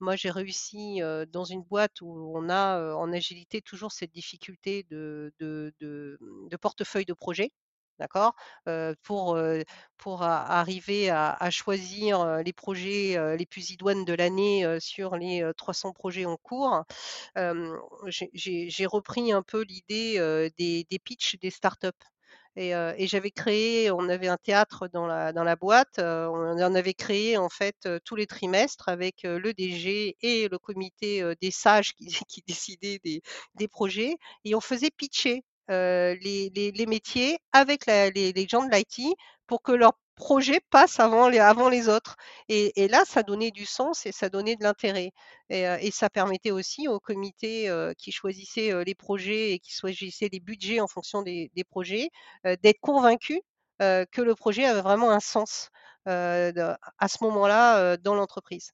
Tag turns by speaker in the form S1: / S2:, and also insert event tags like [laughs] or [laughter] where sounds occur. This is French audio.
S1: moi j'ai réussi, dans une boîte où on a, en agilité toujours cette difficulté de portefeuille de projet, d'accord? Pour, arriver à choisir, les projets, les plus idoines de l'année, sur les, heu, 300 projets en cours. J'ai repris un peu l'idée, des des pitchs des startups et j'avais créé on avait un théâtre dans la boîte, on en avait créé en fait, tous les trimestres avec, le DG et le comité, des sages qui [laughs] décidaient des projets et on faisait pitcher, les métiers avec les gens de l'IT pour que leur projet passe avant les autres et là, ça donnait du sens et ça donnait de l'intérêt et et ça permettait aussi au comité, heu, qui choisissait, heu, les projets et qui choisissait les budgets en fonction des projets, d'être convaincus, heu, que le projet avait vraiment un sens, à ce moment-là, dans l'entreprise.